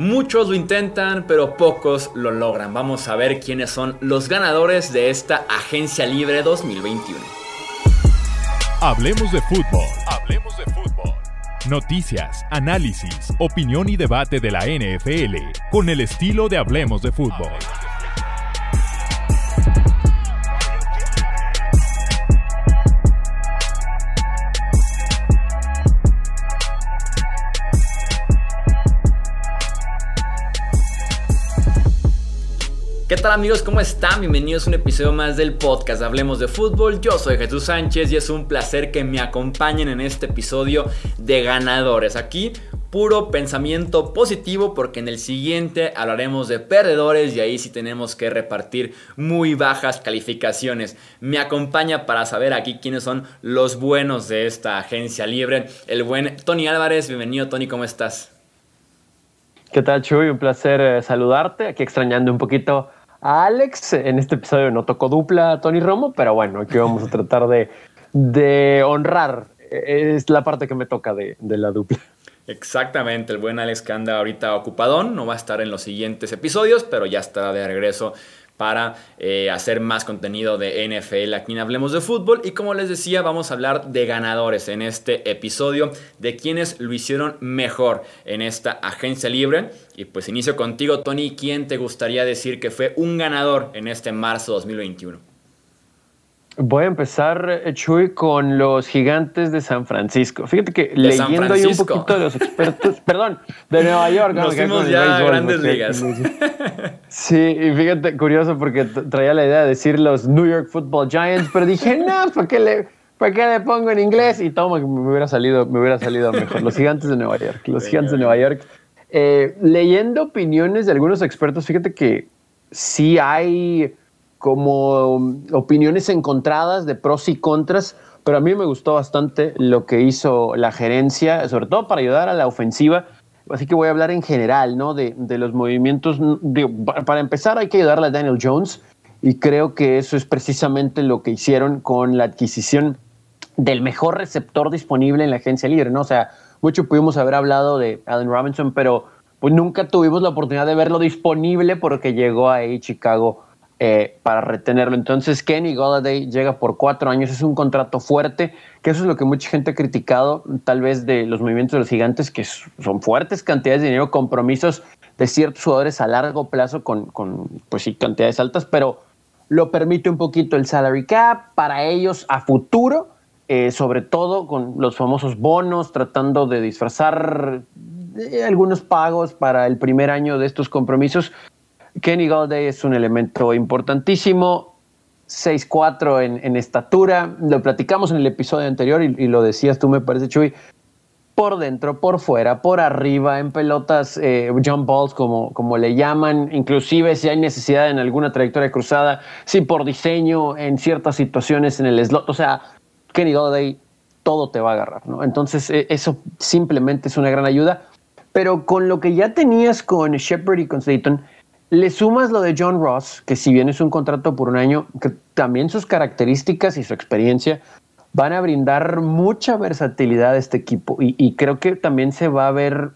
Muchos lo intentan, pero pocos lo logran. Vamos a ver quiénes son los ganadores de esta Agencia Libre 2021. Hablemos de fútbol. Hablemos de fútbol. Noticias, análisis, opinión y debate de la NFL con el estilo de Hablemos de fútbol. Tal amigos? ¿Cómo están? Bienvenidos a un episodio más del podcast Hablemos de Fútbol. Yo soy Jesús Sánchez y es un placer que me acompañen en este episodio de ganadores. Aquí puro pensamiento positivo porque en el siguiente hablaremos de perdedores y ahí sí tenemos que repartir muy bajas calificaciones. Me acompaña para saber aquí quiénes son los buenos de esta agencia libre. El buen Tony Álvarez. Bienvenido Tony, ¿cómo estás? ¿Qué tal Chuy? Un placer eh, saludarte. Aquí extrañando un poquito Alex. En este episodio no tocó dupla a Tony Romo, pero bueno, aquí vamos a tratar de, honrar. Es la parte que me toca de, de la dupla. Exactamente, el buen Alex que anda ahorita ocupadón, no va a estar en los siguientes episodios, pero ya estará de regreso para eh, hacer más contenido de NFL aquí en Hablemos de Fútbol. Y como les decía, vamos a hablar de ganadores en este episodio, de quienes lo hicieron mejor en esta agencia libre. Y pues inicio contigo, Tony. ¿Quién te gustaría decir que fue un ganador en este marzo 2021? Voy a empezar, eh, Chuy, con los gigantes de San Francisco. Fíjate que leyendo ahí un poquito de los expertos, perdón, de Nueva York. Nos fuimos ya a grandes ligas. Sí, y fíjate, curioso porque traía la idea de decir los New York Football Giants, pero dije, no, ¿para qué le, para qué le pongo en inglés? Y toma, me hubiera salido, me hubiera salido mejor. Los gigantes de Nueva York. Los gigantes de Nueva York. Eh, leyendo opiniones de algunos expertos, fíjate que sí hay como opiniones encontradas de pros y contras, pero a mí me gustó bastante lo que hizo la gerencia, sobre todo para ayudar a la ofensiva. Así que voy a hablar en general, ¿no? De, los movimientos. para empezar, hay que ayudarle a Daniel Jones y creo que eso es precisamente lo que hicieron con la adquisición del mejor receptor disponible en la agencia libre, ¿no? O sea, mucho pudimos haber hablado de Allen Robinson, pero pues nunca tuvimos la oportunidad de verlo disponible porque llegó ahí Chicago eh, para retenerlo. Entonces Kenny Golladay llega por cuatro años, es un contrato fuerte, que eso es lo que mucha gente ha criticado tal vez de los movimientos de los gigantes, que son fuertes cantidades de dinero, compromisos de ciertos jugadores a largo plazo con, pues sí, cantidades altas, pero lo permite un poquito el salary cap para ellos a futuro, eh, sobre todo con los famosos bonos, tratando de disfrazar eh, algunos pagos para el primer año de estos compromisos Kenny Golladay es un elemento importantísimo, 6'4 en, en estatura, lo platicamos en el episodio anterior y, lo decías tú, me parece, Chuy, por dentro, por fuera, por arriba, en pelotas, eh, jump balls, como, como le llaman, inclusive si hay necesidad en alguna trayectoria cruzada, si por diseño, en ciertas situaciones en el slot, o sea, Kenny Golladay todo te va a agarrar, ¿no? Entonces, eh, eso simplemente es una gran ayuda. Pero con lo que ya tenías con Shepard y con Slayton, le sumas lo de John Ross, que si bien es un contrato por un año, que también sus características y su experiencia van a brindar mucha versatilidad a este equipo. Y, creo que también se va a ver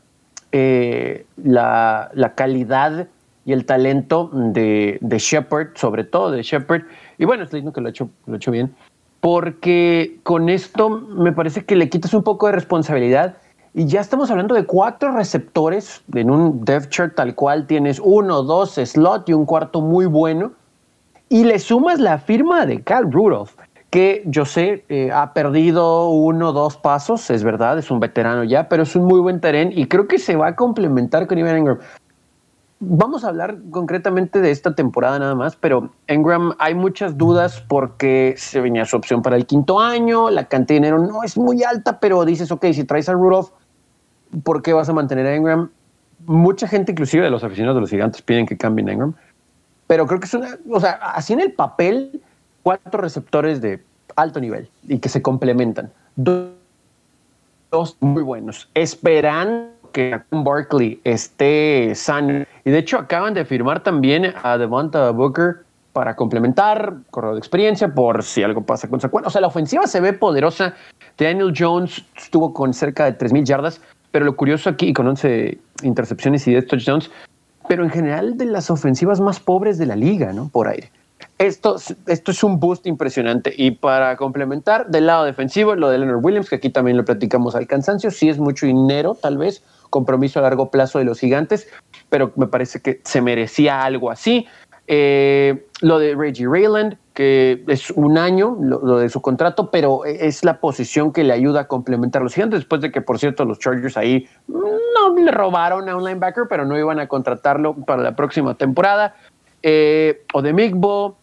eh, la, calidad y el talento de, de Shepard, sobre todo de Shepard. Y bueno, diciendo que lo ha hecho, lo ha hecho bien. Porque con esto me parece que le quitas un poco de responsabilidad y ya estamos hablando de cuatro receptores en un depth chart tal cual tienes uno, dos slot y un cuarto muy bueno. Y le sumas la firma de Cal Rudolph, que yo sé, eh, ha perdido uno o dos pasos, es verdad, es un veterano ya, pero es un muy buen terreno y creo que se va a complementar con Ivan Engram. Vamos a hablar concretamente de esta temporada nada más, pero Engram hay muchas dudas porque se venía su opción para el quinto año, la cantidad de dinero no es muy alta, pero dices, ok, si traes a Rudolph, ¿por qué vas a mantener a Ingram? Mucha gente, inclusive de los aficionados de los gigantes, piden que cambien a Ingram. Pero creo que es una, o sea, así en el papel, cuatro receptores de alto nivel y que se complementan. Dos, muy buenos. Esperan que Barkley esté sano. Y de hecho acaban de firmar también a Devonta Booker para complementar, correo de experiencia, por si algo pasa con Saquon. O sea, la ofensiva se ve poderosa. Daniel Jones estuvo con cerca de 3.000 yardas, pero lo curioso aquí, con 11 intercepciones y 10 touchdowns, pero en general de las ofensivas más pobres de la liga, ¿no? Por aire. Esto, esto es un boost impresionante. Y para complementar, del lado defensivo, lo de Leonard Williams, que aquí también lo platicamos al cansancio, sí es mucho dinero, tal vez, compromiso a largo plazo de los gigantes, pero me parece que se merecía algo así. Eh, lo de Reggie Rayland, que es un año lo, de su contrato, pero es la posición que le ayuda a complementar los gigantes, después de que, por cierto, los Chargers ahí no le robaron a un linebacker, pero no iban a contratarlo para la próxima temporada. Eh, o de Migbo,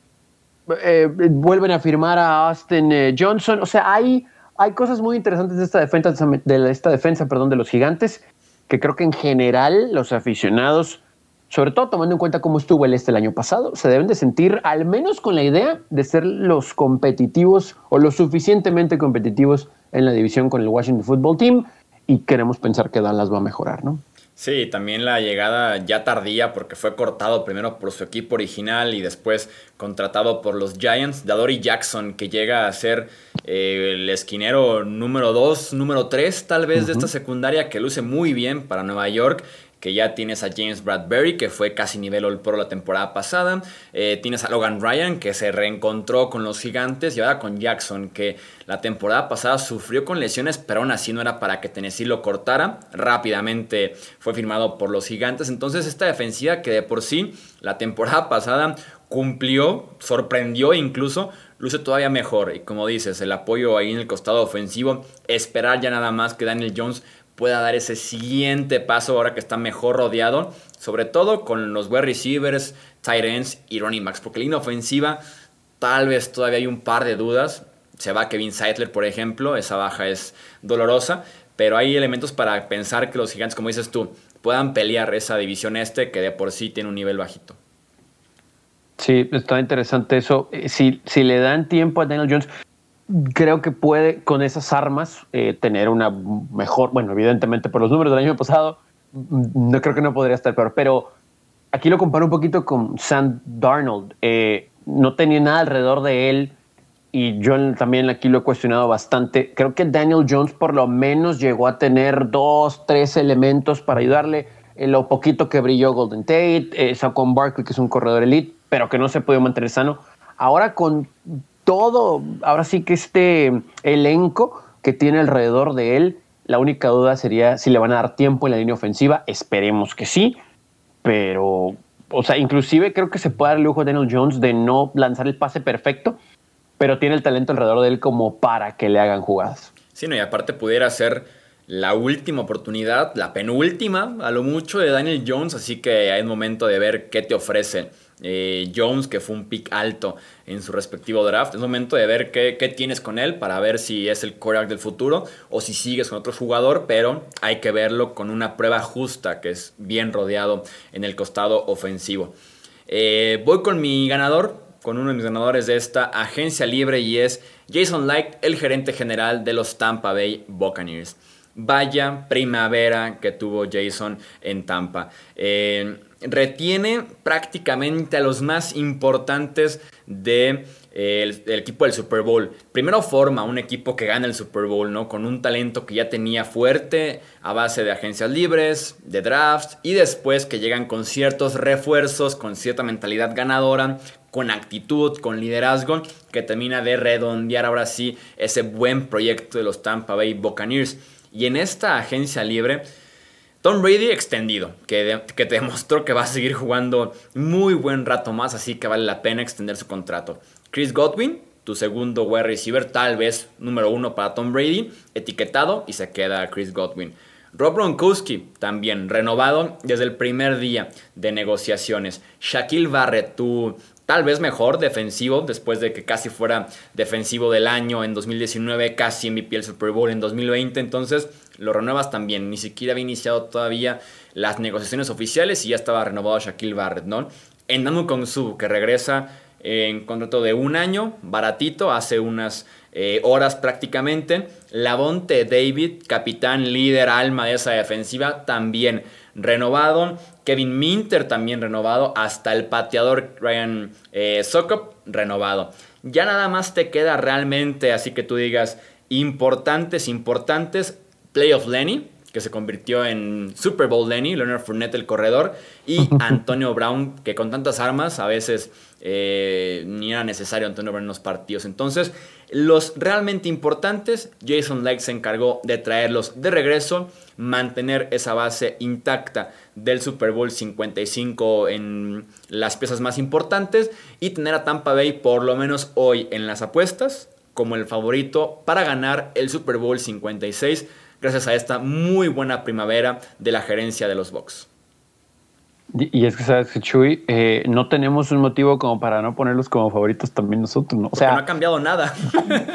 eh, vuelven a firmar a Austin eh, Johnson. O sea, hay, hay cosas muy interesantes de esta defensa, de esta defensa perdón, de los gigantes, que creo que en general los aficionados, sobre todo tomando en cuenta cómo estuvo el este el año pasado, se deben de sentir al menos con la idea de ser los competitivos o lo suficientemente competitivos en la división con el Washington Football Team y queremos pensar que Dallas va a mejorar, ¿no? Sí, también la llegada ya tardía porque fue cortado primero por su equipo original y después contratado por los Giants. Dadori Jackson, que llega a ser eh, el esquinero número 2, número 3 tal vez de esta secundaria, que luce muy bien para Nueva York que ya tienes a James Bradbury, que fue casi nivel All Pro la temporada pasada. Eh, tienes a Logan Ryan, que se reencontró con los gigantes. Y ahora con Jackson, que la temporada pasada sufrió con lesiones, pero aún así no era para que Tennessee lo cortara. Rápidamente fue firmado por los gigantes. Entonces esta defensiva que de por sí la temporada pasada cumplió, sorprendió incluso, luce todavía mejor. Y como dices, el apoyo ahí en el costado ofensivo, esperar ya nada más que Daniel Jones pueda dar ese siguiente paso ahora que está mejor rodeado, sobre todo con los wide receivers, tight ends y running backs, porque la ofensiva tal vez todavía hay un par de dudas. Se va Kevin Seidler, por ejemplo, esa baja es dolorosa, pero hay elementos para pensar que los gigantes, como dices tú, puedan pelear esa división este que de por sí tiene un nivel bajito. Sí, está interesante eso. Eh, si, si le dan tiempo a Daniel Jones, creo que puede con esas armas eh, tener una mejor, bueno, evidentemente por los números del año pasado, no creo que no podría estar peor, pero aquí lo comparo un poquito con Sam Darnold. Eh, no tenía nada alrededor de él y yo también aquí lo he cuestionado bastante. Creo que Daniel Jones por lo menos llegó a tener dos, tres elementos para ayudarle. Eh, lo poquito que brilló Golden Tate, eh, Saquon Barkley, que es un corredor elite, pero que no se pudo mantener sano. Ahora con todo, ahora sí que este elenco que tiene alrededor de él, la única duda sería si le van a dar tiempo en la línea ofensiva. Esperemos que sí, pero, o sea, inclusive creo que se puede dar el lujo a Daniel Jones de no lanzar el pase perfecto, pero tiene el talento alrededor de él como para que le hagan jugadas. Sí, no, y aparte pudiera ser la última oportunidad, la penúltima, a lo mucho, de Daniel Jones, así que hay momento de ver qué te ofrece eh, Jones, que fue un pick alto en su respectivo draft. Es momento de ver qué, tienes con él para ver si es el quarterback del futuro o si sigues con otro jugador, pero hay que verlo con una prueba justa que es bien rodeado en el costado ofensivo. Eh, voy con mi ganador, con uno de mis ganadores de esta agencia libre y es Jason Light, el gerente general de los Tampa Bay Buccaneers. Vaya primavera que tuvo Jason en Tampa. Eh, retiene prácticamente a los más importantes del de, eh, equipo del Super Bowl. Primero forma un equipo que gana el Super Bowl, ¿no? Con un talento que ya tenía fuerte a base de agencias libres, de drafts, y después que llegan con ciertos refuerzos, con cierta mentalidad ganadora, con actitud, con liderazgo, que termina de redondear ahora sí ese buen proyecto de los Tampa Bay Buccaneers. Y en esta agencia libre Tom Brady extendido, que, que, te demostró que va a seguir jugando muy buen rato más, así que vale la pena extender su contrato. Chris Godwin, tu segundo wide receiver, tal vez número uno para Tom Brady, etiquetado y se queda Chris Godwin. Rob Gronkowski, también renovado desde el primer día de negociaciones. Shaquille Barrett, tu tal vez mejor defensivo, después de que casi fuera defensivo del año en 2019, casi MVP el Super Bowl en 2020, entonces lo renuevas también. Ni siquiera había iniciado todavía las negociaciones oficiales y ya estaba renovado Shaquille Barrett, ¿no? En Kong Su, que regresa en contrato de un año, baratito, hace unas eh, horas prácticamente. Lavonte David, capitán, líder, alma de esa defensiva, también renovado. Kevin Minter también renovado. Hasta el pateador Ryan eh, Sokop renovado. Ya nada más te queda realmente, así que tú digas, importantes, importantes. Playoff Lenny, que se convirtió en Super Bowl Lenny, Leonard Fournette el corredor, y Antonio Brown, que con tantas armas a veces eh, ni era necesario Antonio Brown en los partidos. Entonces, los realmente importantes, Jason Light se encargó de traerlos de regreso, mantener esa base intacta del Super Bowl 55 en las piezas más importantes y tener a Tampa Bay por lo menos hoy en las apuestas como el favorito para ganar el Super Bowl 56 gracias a esta muy buena primavera de la gerencia de los Bucks. Y es que, ¿sabes, Chuy? Eh, no tenemos un motivo como para no ponerlos como favoritos también nosotros, ¿no? O sea, no ha cambiado nada.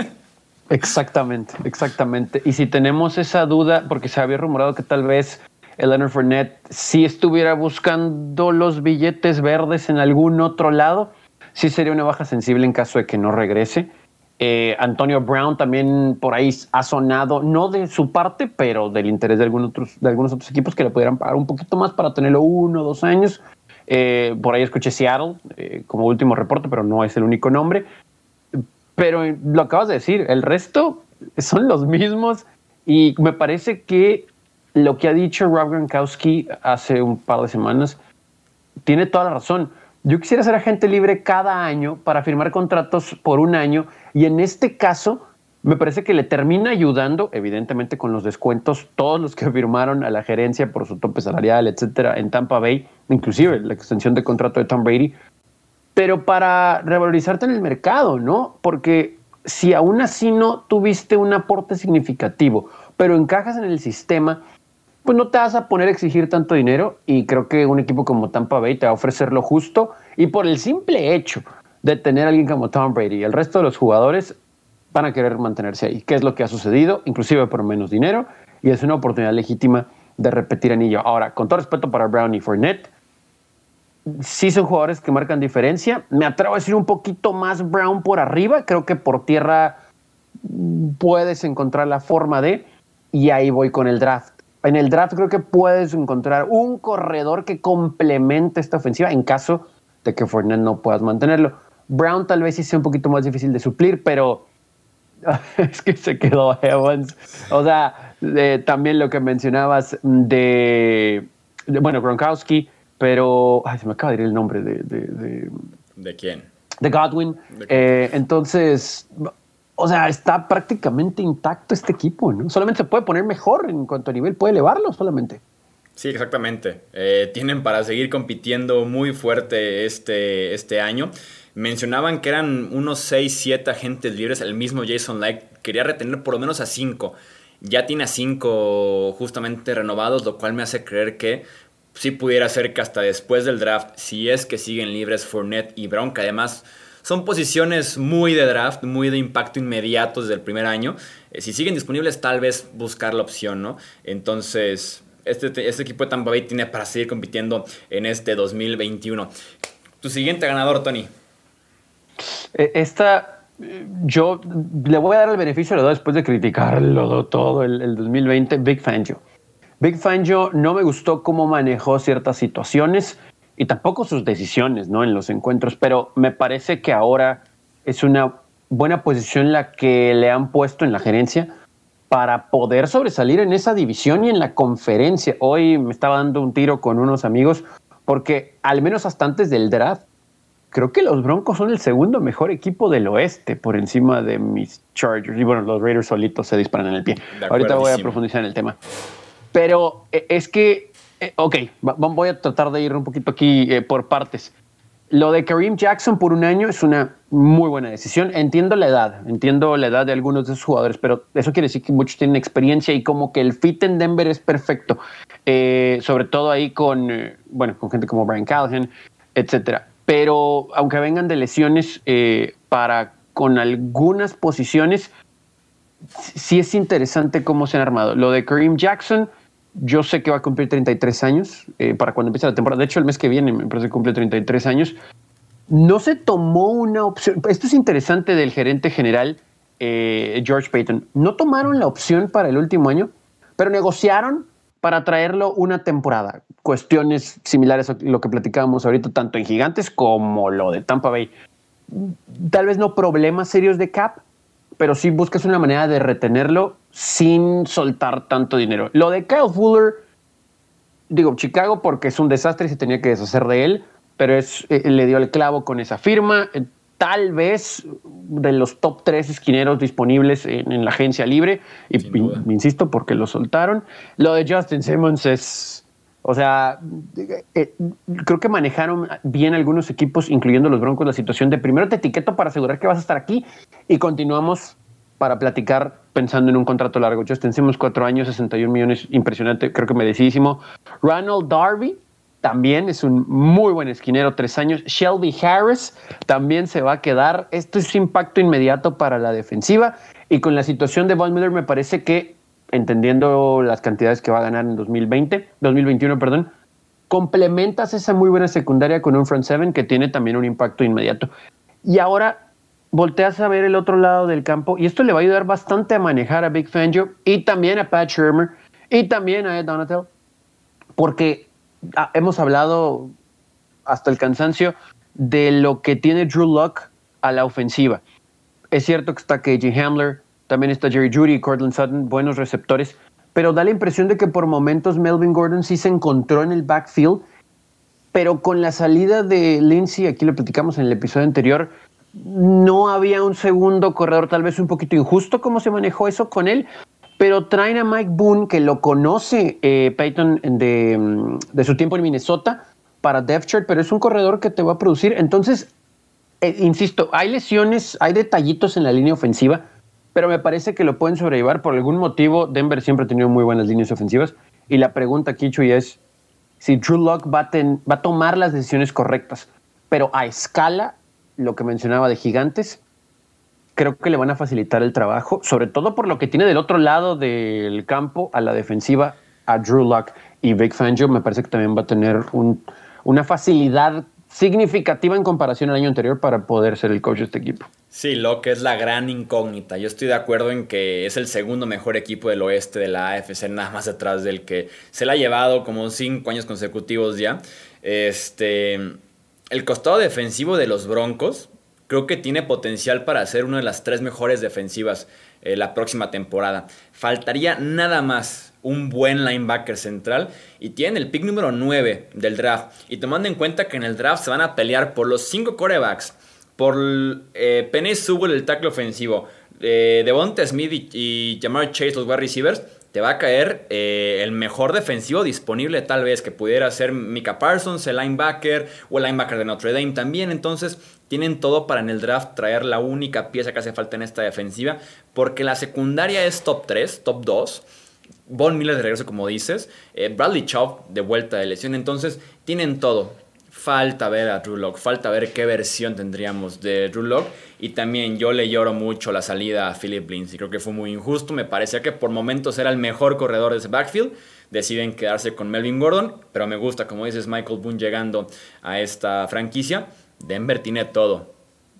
exactamente, exactamente. Y si tenemos esa duda, porque se había rumorado que tal vez el Leonard Fournette si estuviera buscando los billetes verdes en algún otro lado, sí sería una baja sensible en caso de que no regrese. Eh, Antonio Brown también por ahí ha sonado, no de su parte, pero del interés de algunos otros, de algunos otros equipos que le pudieran pagar un poquito más para tenerlo uno o dos años. Eh, por ahí escuché Seattle eh, como último reporte, pero no es el único nombre. Pero lo acabas de decir, el resto son los mismos y me parece que lo que ha dicho Rob Gronkowski hace un par de semanas tiene toda la razón. Yo quisiera ser agente libre cada año para firmar contratos por un año y en este caso me parece que le termina ayudando, evidentemente con los descuentos, todos los que firmaron a la gerencia por su tope salarial, etcétera, en Tampa Bay, inclusive la extensión de contrato de Tom Brady, pero para revalorizarte en el mercado, ¿no? Porque si aún así no tuviste un aporte significativo, pero encajas en el sistema, pues no te vas a poner a exigir tanto dinero y creo que un equipo como Tampa Bay te va a ofrecer lo justo y por el simple hecho de tener a alguien como Tom Brady y el resto de los jugadores van a querer mantenerse ahí. ¿Qué es lo que ha sucedido? Inclusive por menos dinero y es una oportunidad legítima de repetir anillo. Ahora, con todo respeto para Brown y Fournette, sí son jugadores que marcan diferencia. Me atrevo a decir un poquito más Brown por arriba. Creo que por tierra puedes encontrar la forma de, y ahí voy con el draft en el draft creo que puedes encontrar un corredor que complemente esta ofensiva en caso de que Fournette no puedas mantenerlo. Brown tal vez sí sea un poquito más difícil de suplir, pero es que se quedó Evans. O sea, también lo que mencionabas de, bueno, Gronkowski, pero ay, se me acaba de ir el nombre de... ¿De, de, quién? De Godwin. Eh, entonces, o sea, está prácticamente intacto este equipo, ¿no? Solamente se puede poner mejor en cuanto a nivel, puede elevarlo solamente. Sí, exactamente. Eh, tienen para seguir compitiendo muy fuerte este, este año. Mencionaban que eran unos 6, 7 agentes libres. El mismo Jason Light quería retener por lo menos a 5. Ya tiene a 5 justamente renovados, lo cual me hace creer que sí pudiera ser que hasta después del draft, si es que siguen libres Fournette y Brown, que además son posiciones muy de draft, muy de impacto inmediato desde el primer año. Eh, si siguen disponibles, tal vez buscar la opción, ¿no? Entonces, este, este equipo de Tampa Bay tiene para seguir compitiendo en este 2021. Tu siguiente ganador, Tony. Eh, esta, eh, yo le voy a dar el beneficio la después de criticarlo todo el, el 2020, Big Fangio. Big Fangio no me gustó cómo manejó ciertas situaciones y tampoco sus decisiones ¿no? en los encuentros, pero me parece que ahora es una buena posición la que le han puesto en la gerencia para poder sobresalir en esa división y en la conferencia. Hoy me estaba dando un tiro con unos amigos porque al menos hasta antes del draft, creo que los Broncos son el segundo mejor equipo del oeste por encima de mis Chargers. Y bueno, los Raiders solitos se disparan en el pie. Ahorita voy a profundizar en el tema. Pero eh, es que eh, ok, voy a tratar de ir un poquito aquí eh, por partes. Lo de Kareem Jackson por un año es una muy buena decisión. Entiendo la edad, entiendo la edad de algunos de esos jugadores, pero eso quiere decir que muchos tienen experiencia y como que el fit en Denver es perfecto. Eh, sobre todo ahí con, bueno, con gente como Brian Callahan, etcétera. Pero aunque vengan de lesiones para con algunas posiciones, sí es interesante cómo se han armado. Lo de Kareem Jackson yo sé que va a cumplir 33 años eh, para cuando empiece la temporada. De hecho, el mes que viene me parece que cumple 33 años. No se tomó una opción. Esto es interesante del gerente general eh, George Payton. No tomaron la opción para el último año, pero negociaron para traerlo una temporada. Cuestiones similares a lo que platicábamos ahorita, tanto en Gigantes como lo de Tampa Bay. Tal vez no problemas serios de cap, pero sí buscas una manera de retenerlo sin soltar tanto dinero. Lo de Kyle Fuller, digo, Chicago porque es un desastre y se tenía que deshacer de él, pero es, eh, le dio el clavo con esa firma. Eh, tal vez de los top tres esquineros disponibles en, la agencia libre, y, insisto, porque lo soltaron. Lo de Justin Simmons es, o sea, eh, creo que manejaron bien algunos equipos, incluyendo los Broncos, la situación de primero te etiqueto para asegurar que vas a estar aquí y continuamos para platicar pensando en un contrato largo. Justin Simmons, cuatro años, 61 millones, impresionante, creo que merecidísimo. Ronald Darby, también es un muy buen esquinero, tres años. Shelby Harris también se va a quedar. Esto es impacto inmediato para la defensiva. Y con la situación de Von Miller, me parece que, entendiendo las cantidades que va a ganar en 2020, 2021, perdón, complementas esa muy buena secundaria con un front seven que tiene también un impacto inmediato. Y ahora volteas a ver el otro lado del campo y esto le va a ayudar bastante a manejar a Big Fangio y también a Pat Shermer y también a Ed Donatel, porque Ah, hemos hablado hasta el cansancio de lo que tiene Drew Luck a la ofensiva. Es cierto que está KJ Hamler, también está Jerry Judy y Cortland Sutton, buenos receptores, pero da la impresión de que por momentos Melvin Gordon sí se encontró en el backfield, pero con la salida de Lindsay, aquí lo platicamos en el episodio anterior, no había un segundo corredor, tal vez un poquito injusto cómo se manejó eso con él, pero traen a Mike Boone, que lo conoce eh, Peyton de, su tiempo en Minnesota, para depth chart, pero es un corredor que te va a producir. Entonces, eh, insisto, hay lesiones, hay detallitos en la línea ofensiva, pero me parece que lo pueden sobrellevar. Por algún motivo, Denver siempre ha tenido muy buenas líneas ofensivas. Y la pregunta aquí, Chuy, es si Drew Locke va a tomar las decisiones correctas, pero a escala, lo que mencionaba de gigantes, creo que le van a facilitar el trabajo, sobre todo por lo que tiene del otro lado del campo a la defensiva a Drew Luck y Big Fangio me parece que también va a tener una facilidad significativa en comparación al año anterior para poder ser el coach de este equipo. Sí, Locke es la gran incógnita. Yo estoy de acuerdo en que es el segundo mejor equipo del oeste de la AFC, nada más detrás del que se le ha llevado como cinco años consecutivos ya. Este, el costado defensivo de los Broncos creo que tiene potencial para ser una de las tres mejores defensivas eh, la próxima temporada. Faltaría nada más un buen linebacker central y tienen el pick número 9 del draft. Y tomando en cuenta que en el draft se van a pelear por los 5 corebacks, por eh, Penny el tackle ofensivo, eh, Devonta Smith y, y Jamar Chase, los wide receivers te va a caer eh, el mejor defensivo disponible tal vez que pudiera ser Mika Parsons, el linebacker o el linebacker de Notre Dame también. Entonces tienen todo para en el draft traer la única pieza que hace falta en esta defensiva porque la secundaria es top 3, top 2. Von Miller de regreso como dices, eh, Bradley Chubb de vuelta de lesión. Entonces tienen todo falta ver a Drew falta ver qué versión tendríamos de Drew Y también yo le lloro mucho la salida a Philip Lindsay. Creo que fue muy injusto. Me parecía que por momentos era el mejor corredor de ese backfield. Deciden quedarse con Melvin Gordon. Pero me gusta, como dices, Michael Boone llegando a esta franquicia. Denver tiene todo.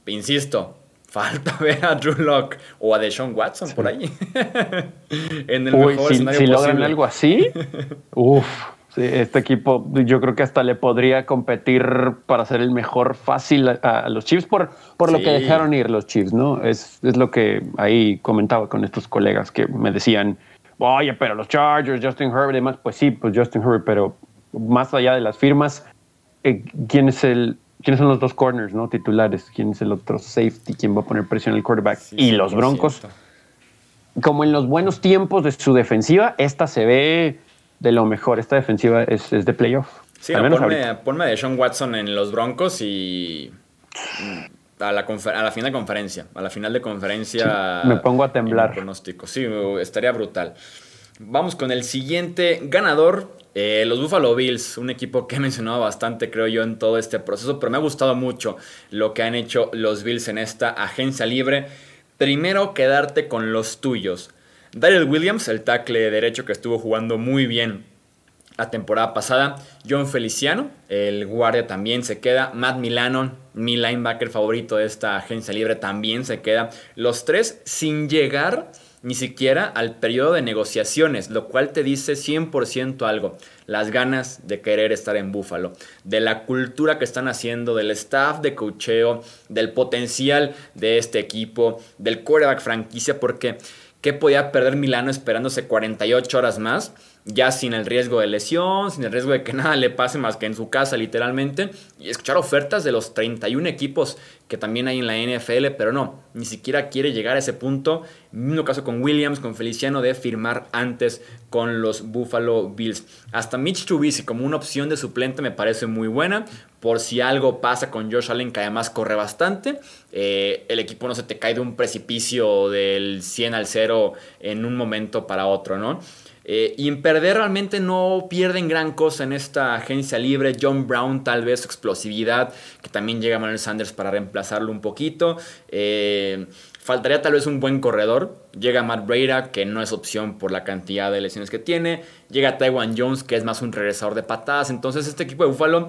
Insisto, falta ver a Drew Locke o a Deshaun Watson por ahí. en el mejor si, si logran algo así, uff este equipo yo creo que hasta le podría competir para ser el mejor fácil a, los Chiefs por, por lo que dejaron ir los Chiefs, ¿no? Es, es, lo que ahí comentaba con estos colegas que me decían, oye, pero los Chargers, Justin Herbert y demás, pues sí, pues Justin Herbert, pero más allá de las firmas, eh, ¿quién es el, ¿quiénes son los dos corners, no? Titulares, ¿quién es el otro safety? ¿Quién va a poner presión al quarterback? y los Broncos, como en los buenos tiempos de su defensiva, esta se ve de lo mejor. Esta defensiva es, de playoff. Sí, ponme, de Sean Watson en los Broncos y a la, a la final de conferencia. A la final de conferencia. me pongo a temblar. Pronóstico. Sí, estaría brutal. Vamos con el siguiente ganador. Eh, los Buffalo Bills, un equipo que he mencionado bastante, creo yo, en todo este proceso, pero me ha gustado mucho lo que han hecho los Bills en esta agencia libre. Primero, quedarte con los tuyos. Daryl Williams, el tackle derecho que estuvo jugando muy bien la temporada pasada. John Feliciano, el guardia también se queda. Matt Milano, mi linebacker favorito de esta agencia libre, también se queda. Los tres sin llegar ni siquiera al periodo de negociaciones, lo cual te dice 100% algo. Las ganas de querer estar en Búfalo, de la cultura que están haciendo, del staff de cocheo, del potencial de este equipo, del quarterback franquicia, porque ¿Qué podía perder Milano esperándose 48 horas más? Ya sin el riesgo de lesión, sin el riesgo de que nada le pase más que en su casa literalmente. Y escuchar ofertas de los 31 equipos que también hay en la NFL, pero no, ni siquiera quiere llegar a ese punto. Mismo caso con Williams, con Feliciano, de firmar antes con los Buffalo Bills. Hasta Mitch Trubisky como una opción de suplente me parece muy buena, por si algo pasa con Josh Allen, que además corre bastante. Eh, el equipo no se te cae de un precipicio del 100 al 0 en un momento para otro, ¿no? Eh, y en perder realmente no pierden gran cosa en esta agencia libre. John Brown tal vez su explosividad, que también llega Manuel Sanders para reemplazarlo un poquito. Eh, faltaría tal vez un buen corredor. Llega Matt Breda, que no es opción por la cantidad de lesiones que tiene. Llega Taiwan Jones, que es más un regresador de patadas. Entonces este equipo de Buffalo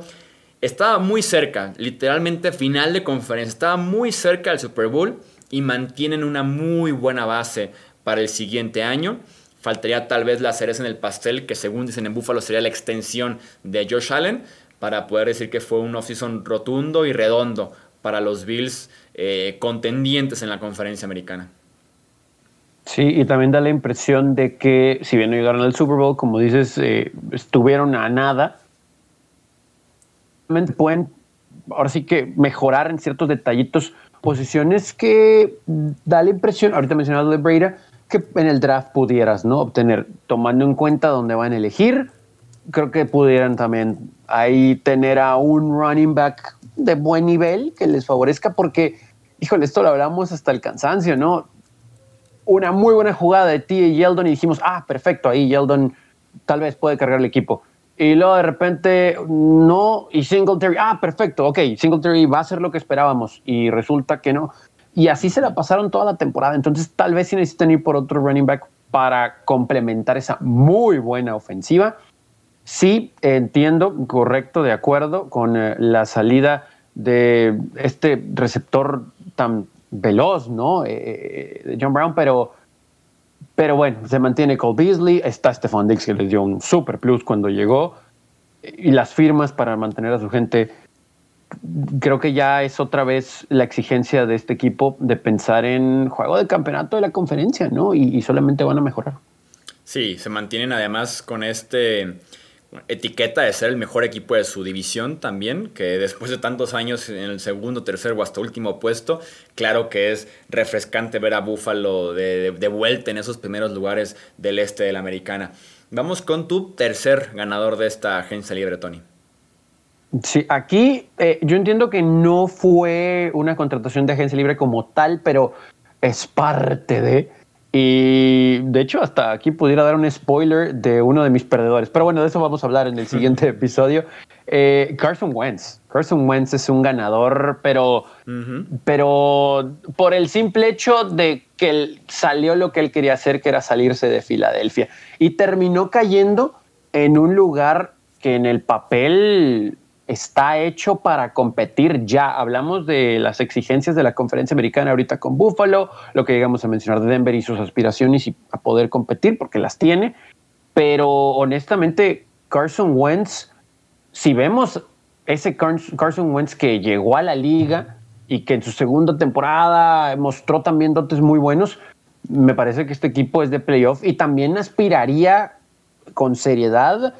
estaba muy cerca, literalmente final de conferencia. Estaba muy cerca del Super Bowl y mantienen una muy buena base para el siguiente año. Faltaría tal vez la cereza en el pastel, que según dicen en Buffalo sería la extensión de Josh Allen, para poder decir que fue un offseason rotundo y redondo para los Bills eh, contendientes en la conferencia americana. Sí, y también da la impresión de que, si bien no llegaron al Super Bowl, como dices, eh, estuvieron a nada. Pueden, ahora sí que mejorar en ciertos detallitos, posiciones que da la impresión, ahorita mencionado de Breda, que en el draft pudieras ¿no? obtener, tomando en cuenta dónde van a elegir. Creo que pudieran también ahí tener a un running back de buen nivel que les favorezca, porque, híjole, esto lo hablamos hasta el cansancio, ¿no? Una muy buena jugada de ti y Yeldon y dijimos, ah, perfecto, ahí Yeldon tal vez puede cargar el equipo. Y luego de repente, no, y Singletary, ah, perfecto, ok, Singletary va a ser lo que esperábamos. Y resulta que no. Y así se la pasaron toda la temporada. Entonces, tal vez sí necesitan ir por otro running back para complementar esa muy buena ofensiva. Sí, entiendo, correcto, de acuerdo con eh, la salida de este receptor tan veloz, ¿no? Eh, eh, de John Brown, pero, pero bueno, se mantiene Cole Beasley, está Stephon Dix que les dio un super plus cuando llegó, y las firmas para mantener a su gente creo que ya es otra vez la exigencia de este equipo de pensar en juego de campeonato de la conferencia, ¿no? Y, solamente van a mejorar. Sí, se mantienen además con este etiqueta de ser el mejor equipo de su división también, que después de tantos años en el segundo, tercer o hasta último puesto, claro que es refrescante ver a Buffalo de, de vuelta en esos primeros lugares del este de la americana. Vamos con tu tercer ganador de esta agencia libre, Tony. Sí, aquí eh, yo entiendo que no fue una contratación de agencia libre como tal, pero es parte de. Y de hecho, hasta aquí pudiera dar un spoiler de uno de mis perdedores. Pero bueno, de eso vamos a hablar en el siguiente episodio. Eh, Carson Wentz. Carson Wentz es un ganador, pero, pero por el simple hecho de que salió lo que él quería hacer, que era salirse de Filadelfia. Y terminó cayendo en un lugar que en el papel está hecho para competir ya. Hablamos de las exigencias de la conferencia americana ahorita con Buffalo, lo que llegamos a mencionar de Denver y sus aspiraciones y a poder competir porque las tiene. Pero honestamente, Carson Wentz, si vemos ese Carson Wentz que llegó a la liga y que en su segunda temporada mostró también dotes muy buenos, me parece que este equipo es de playoff y también aspiraría con seriedad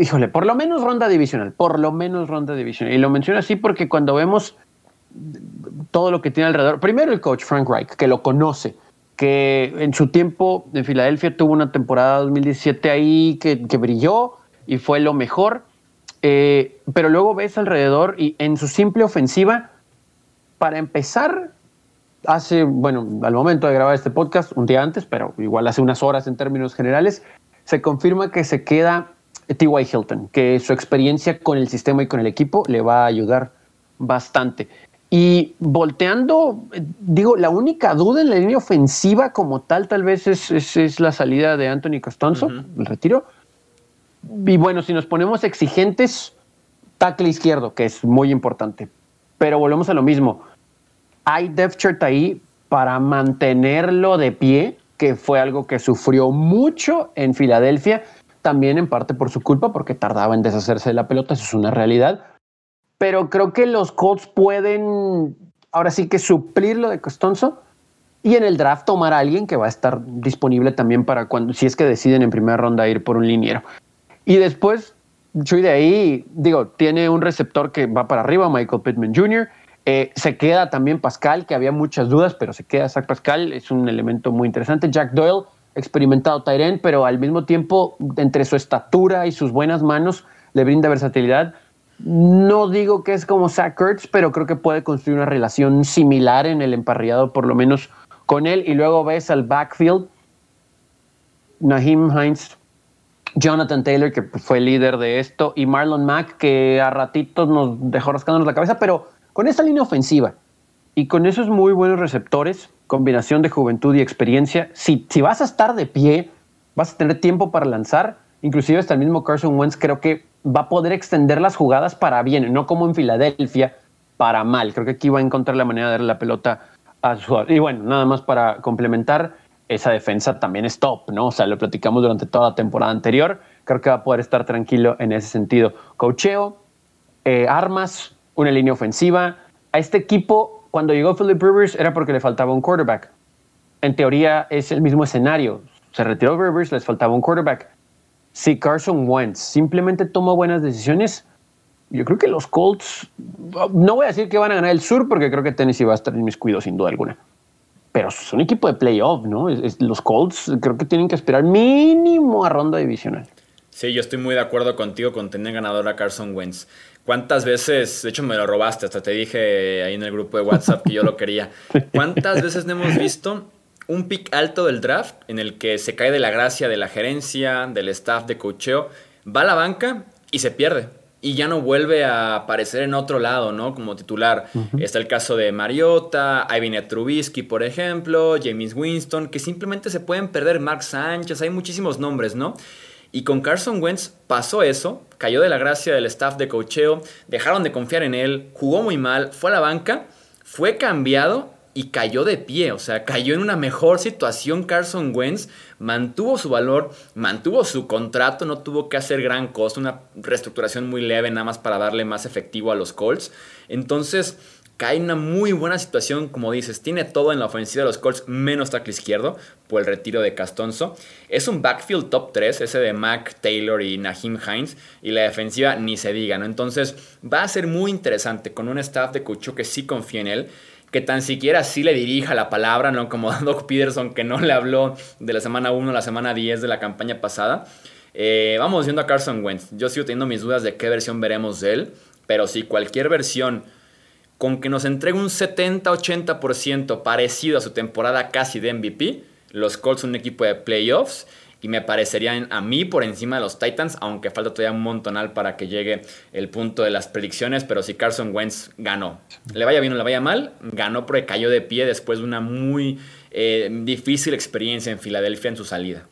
híjole, por lo menos ronda divisional, por lo menos ronda divisional. Y lo menciono así porque cuando vemos todo lo que tiene alrededor, primero el coach Frank Reich, que lo conoce, que en su tiempo en Filadelfia tuvo una temporada 2017 ahí que, brilló y fue lo mejor, eh, pero luego ves alrededor y en su simple ofensiva, para empezar, hace, bueno, al momento de grabar este podcast, un día antes, pero igual hace unas horas en términos generales, se confirma que se queda T.Y. Hilton, que su experiencia con el sistema y con el equipo le va a ayudar bastante. Y volteando, digo, la única duda en la línea ofensiva como tal, tal vez es, la salida de Anthony Costanzo, el retiro. Y bueno, si nos ponemos exigentes, tackle izquierdo, que es muy importante. Pero volvemos a lo mismo. Hay depth chart ahí para mantenerlo de pie, que fue algo que sufrió mucho en Filadelfia también en parte por su culpa, porque tardaba en deshacerse de la pelota, eso es una realidad. Pero creo que los Colts pueden ahora sí que suplir lo de Costonzo y en el draft tomar a alguien que va a estar disponible también para cuando, si es que deciden en primera ronda ir por un liniero. Y después, yo de ahí, digo, tiene un receptor que va para arriba, Michael Pittman Jr., eh, se queda también Pascal, que había muchas dudas, pero se queda Zach Pascal, es un elemento muy interesante. Jack Doyle, experimentado Tyren, pero al mismo tiempo, entre su estatura y sus buenas manos, le brinda versatilidad. No digo que es como Zach Kurtz, pero creo que puede construir una relación similar en el emparrillado, por lo menos con él. Y luego ves al backfield, Naheem Hines, Jonathan Taylor, que fue el líder de esto, y Marlon Mack, que a ratitos nos dejó rascándonos la cabeza, pero con esta línea ofensiva y con esos muy buenos receptores, combinación de juventud y experiencia, si, si vas a estar de pie, vas a tener tiempo para lanzar, inclusive hasta el mismo Carson Wentz creo que va a poder extender las jugadas para bien, no como en Filadelfia, para mal. Creo que aquí va a encontrar la manera de darle la pelota a su Y bueno, nada más para complementar, esa defensa también es top, ¿no? O sea, lo platicamos durante toda la temporada anterior. Creo que va a poder estar tranquilo en ese sentido. Cocheo, eh, armas, una línea ofensiva. A este equipo, cuando llegó Philip Rivers, era porque le faltaba un quarterback. En teoría es el mismo escenario. Se retiró Rivers, les faltaba un quarterback si Carson Wentz simplemente toma buenas decisiones, yo creo que los Colts, no voy a decir que van a ganar el sur porque creo que Tennessee va a estar en mis cuidos sin duda alguna. Pero es un equipo de playoff, ¿no? los Colts creo que tienen que esperar mínimo a ronda divisional. Sí, yo estoy muy de acuerdo contigo con tener ganador a Carson Wentz. ¿Cuántas veces, de hecho me lo robaste, hasta te dije ahí en el grupo de WhatsApp que yo lo quería. ¿Cuántas veces no hemos visto un pick alto del draft en el que se cae de la gracia de la gerencia, del staff de cocheo, va a la banca y se pierde. Y ya no vuelve a aparecer en otro lado, ¿no? Como titular. Está el caso de Mariota, Ivan Trubisky, por ejemplo, James Winston, que simplemente se pueden perder. Mark Sánchez, hay muchísimos nombres, ¿no? Y con Carson Wentz pasó eso, cayó de la gracia del staff de cocheo, dejaron de confiar en él, jugó muy mal, fue a la banca, fue cambiado y cayó de pie, o sea, cayó en una mejor situación Carson Wentz, mantuvo su valor, mantuvo su contrato, no tuvo que hacer gran costo, una reestructuración muy leve nada más para darle más efectivo a los Colts. Entonces, cae en una muy buena situación, como dices, tiene todo en la ofensiva de los Colts, menos tackle izquierdo, por el retiro de Castonzo. Es un backfield top 3, ese de Mac, Taylor y Naheem Hines, y la defensiva ni se diga, ¿no? Entonces, va a ser muy interesante con un staff de coach que sí confía en él que tan siquiera sí le dirija la palabra, no como Doc Peterson que no le habló de la semana 1 a la semana 10 de la campaña pasada. Eh, vamos viendo a Carson Wentz. Yo sigo teniendo mis dudas de qué versión veremos de él, pero sí, cualquier versión con que nos entregue un 70-80% parecido a su temporada casi de MVP, los Colts son un equipo de playoffs y me parecerían a mí por encima de los Titans, aunque falta todavía un montonal para que llegue el punto de las predicciones, pero si Carson Wentz ganó, le vaya bien o le vaya mal, ganó porque cayó de pie después de una muy eh, difícil experiencia en Filadelfia en su salida.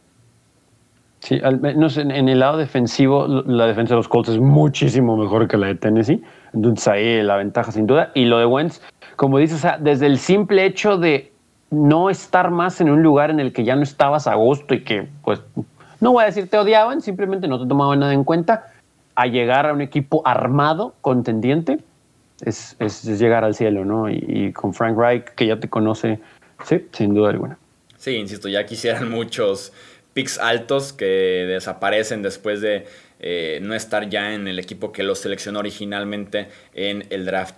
Sí, al menos en, el lado defensivo, la defensa de los Colts es muchísimo mejor que la de Tennessee. Entonces ahí la ventaja sin duda. Y lo de Wentz, como dices, desde el simple hecho de no estar más en un lugar en el que ya no estabas a gusto y que, pues, no voy a decir te odiaban, simplemente no te tomaban nada en cuenta, a llegar a un equipo armado, contendiente, es, llegar al cielo, ¿no? Y, con Frank Reich, que ya te conoce, sí, sin duda alguna. Sí, insisto, ya quisieran muchos picks altos que desaparecen después de eh, no estar ya en el equipo que los seleccionó originalmente en el draft.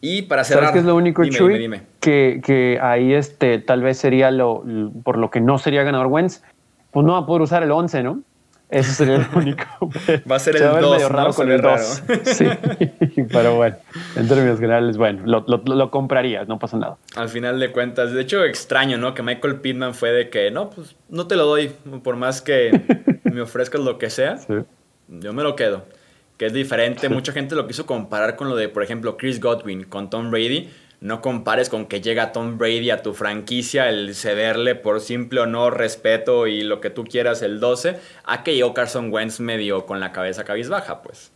Y para cerrar. ¿Sabes qué es lo único, Chuy? Que, que, ahí este, tal vez sería lo, por lo que no sería ganador Wentz. Pues no va a poder usar el 11, ¿no? Eso sería lo único. va a ser el 2, ¿no? con el 2. Sí, pero bueno, en términos generales, bueno, lo, lo, lo, comprarías, no pasa nada. Al final de cuentas, de hecho, extraño, ¿no? Que Michael Pittman fue de que, no, pues no te lo doy, por más que me ofrezcas lo que sea, yo me lo quedo que es diferente. Mucha gente lo quiso comparar con lo de, por ejemplo, Chris Godwin con Tom Brady. No compares con que llega Tom Brady a tu franquicia, el cederle por simple honor, respeto y lo que tú quieras el 12, a que llegó Carson Wentz medio con la cabeza cabizbaja, pues.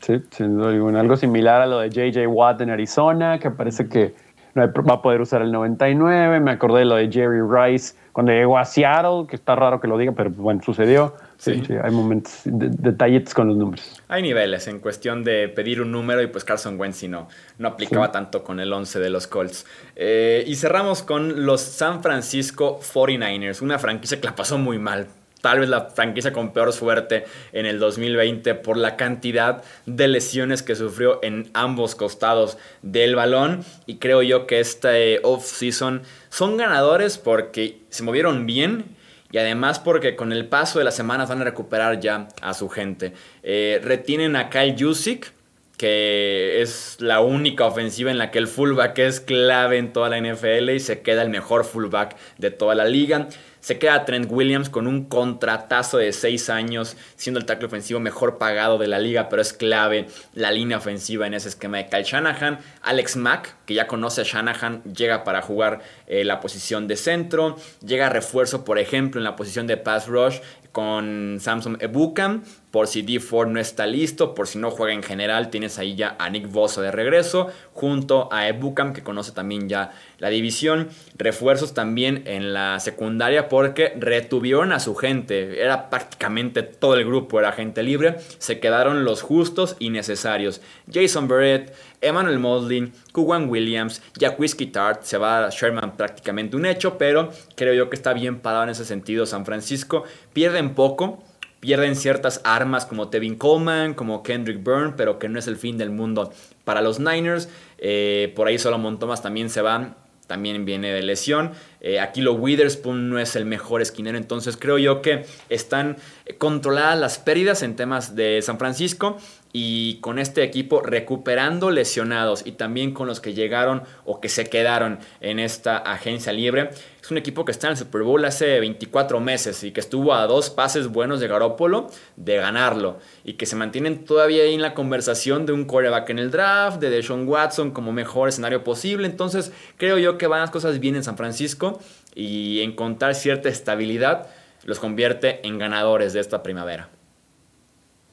Sí, sin duda alguna. Algo similar a lo de JJ Watt en Arizona, que parece que va a poder usar el 99. Me acordé de lo de Jerry Rice cuando llegó a Seattle, que está raro que lo diga, pero bueno, sucedió. Sí. hay momentos, detallitos con los números. Hay niveles en cuestión de pedir un número y pues Carson Wentz no, no aplicaba tanto con el 11 de los Colts. Eh, y cerramos con los San Francisco 49ers, una franquicia que la pasó muy mal tal vez la franquicia con peor suerte en el 2020 por la cantidad de lesiones que sufrió en ambos costados del balón. Y creo yo que este off-season son ganadores porque se movieron bien. Y además porque con el paso de las semanas van a recuperar ya a su gente. Eh, retienen a Kyle Jusic, que es la única ofensiva en la que el fullback es clave en toda la NFL y se queda el mejor fullback de toda la liga. Se queda Trent Williams con un contratazo de 6 años, siendo el tackle ofensivo mejor pagado de la liga, pero es clave la línea ofensiva en ese esquema de Kyle Shanahan. Alex Mack, que ya conoce a Shanahan, llega para jugar eh, la posición de centro. Llega refuerzo, por ejemplo, en la posición de pass rush con Samson Ebukam. Por si D Ford no está listo, por si no juega en general, tienes ahí ya a Nick Bosa de regreso, junto a Ebukam, que conoce también ya la división. Refuerzos también en la secundaria porque retuvieron a su gente. Era prácticamente todo el grupo, era gente libre. Se quedaron los justos y necesarios. Jason Barrett, Emmanuel Mosley, Kuwan Williams, Whiskey Tart, se va a Sherman prácticamente un hecho, pero creo yo que está bien parado en ese sentido San Francisco. Pierden poco, pierden ciertas armas como Tevin Coleman, como Kendrick Byrne, pero que no es el fin del mundo para los Niners. Eh, por ahí Solomon Thomas también se va también viene de lesión. Eh, aquí lo Witherspoon no es el mejor esquinero, entonces creo yo que están controladas las pérdidas en temas de San Francisco y con este equipo recuperando lesionados y también con los que llegaron o que se quedaron en esta agencia libre. Es un equipo que está en el Super Bowl hace 24 meses y que estuvo a dos pases buenos de Garópolo de ganarlo y que se mantienen todavía ahí en la conversación de un quarterback en el draft, de Deshaun Watson como mejor escenario posible. Entonces creo yo que van las cosas bien en San Francisco y encontrar cierta estabilidad los convierte en ganadores de esta primavera.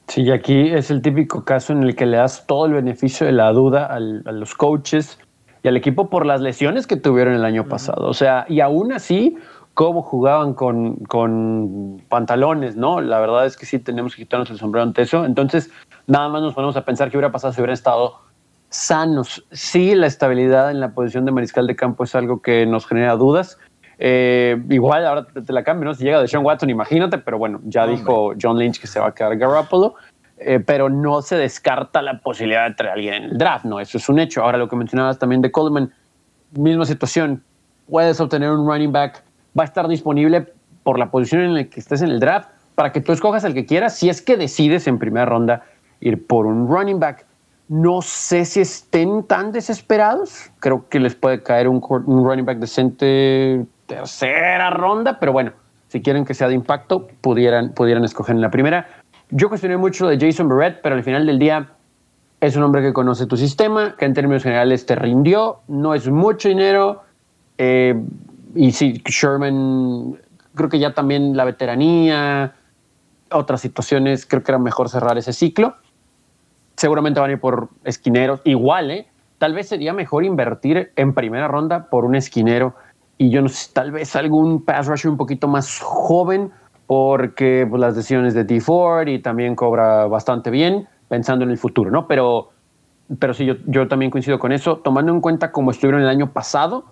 Sí, y aquí es el típico caso en el que le das todo el beneficio de la duda a los coaches y al equipo por las lesiones que tuvieron el año pasado. O sea, y aún así, cómo jugaban con, con, pantalones, ¿no? La verdad es que sí tenemos que quitarnos el sombrero ante eso. Entonces, nada más nos ponemos a pensar qué hubiera pasado si hubieran estado sanos. Sí, la estabilidad en la posición de mariscal de campo es algo que nos genera dudas. Eh, igual ahora te, la cambio, ¿no? Si llega de Sean Watson, imagínate, pero bueno, ya dijo John Lynch que se va a quedar Garoppolo. Eh, pero no se descarta la posibilidad de traer a alguien en el draft, ¿no? Eso es un hecho. Ahora lo que mencionabas también de Coleman, misma situación. Puedes obtener un running back, va a estar disponible por la posición en la que estés en el draft para que tú escojas el que quieras si es que decides en primera ronda ir por un running back. No sé si estén tan desesperados. Creo que les puede caer un, un running back decente tercera ronda, pero bueno, si quieren que sea de impacto, pudieran, pudieran escoger en la primera. Yo cuestioné mucho de Jason Barrett, pero al final del día es un hombre que conoce tu sistema, que en términos generales te rindió, no es mucho dinero. Eh, y sí, Sherman, creo que ya también la veteranía, otras situaciones, creo que era mejor cerrar ese ciclo. Seguramente van a ir por esquineros, igual, ¿eh? Tal vez sería mejor invertir en primera ronda por un esquinero y yo no sé, tal vez algún pass rusher un poquito más joven, porque pues, las decisiones de D Ford y también cobra bastante bien, pensando en el futuro, ¿no? Pero, pero sí, yo, yo también coincido con eso, tomando en cuenta cómo estuvieron el año pasado,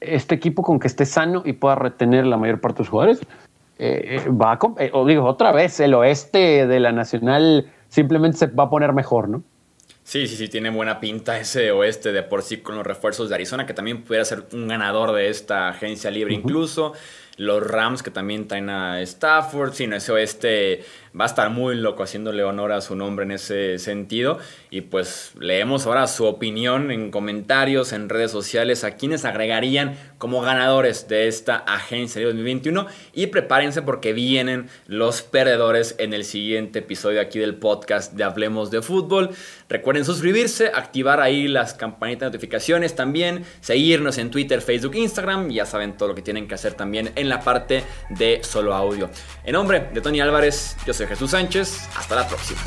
este equipo con que esté sano y pueda retener la mayor parte de los jugadores, eh, eh, va a, eh, o digo, otra vez, el oeste de la Nacional simplemente se va a poner mejor, ¿no? Sí, sí, sí, tiene buena pinta ese oeste de por sí con los refuerzos de Arizona, que también pudiera ser un ganador de esta agencia libre incluso. Los Rams que también traen a Stafford, sí, no, ese oeste va a estar muy loco haciéndole honor a su nombre en ese sentido. Y pues leemos ahora su opinión en comentarios, en redes sociales, a quienes agregarían como ganadores de esta agencia de 2021. Y prepárense porque vienen los perdedores en el siguiente episodio aquí del podcast de Hablemos de Fútbol. Recuerden suscribirse, activar ahí las campanitas de notificaciones también, seguirnos en Twitter, Facebook, Instagram. Ya saben todo lo que tienen que hacer también en la parte de solo audio. En nombre de Tony Álvarez, yo soy Jesús Sánchez. Hasta la próxima.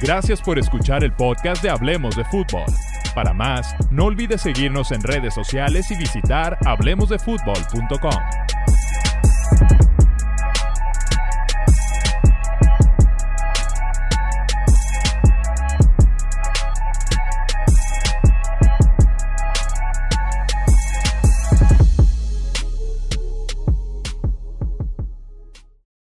Gracias por escuchar el podcast de Hablemos de Fútbol. Para más, no olvides seguirnos en redes sociales y visitar hablemosdefutbol.com.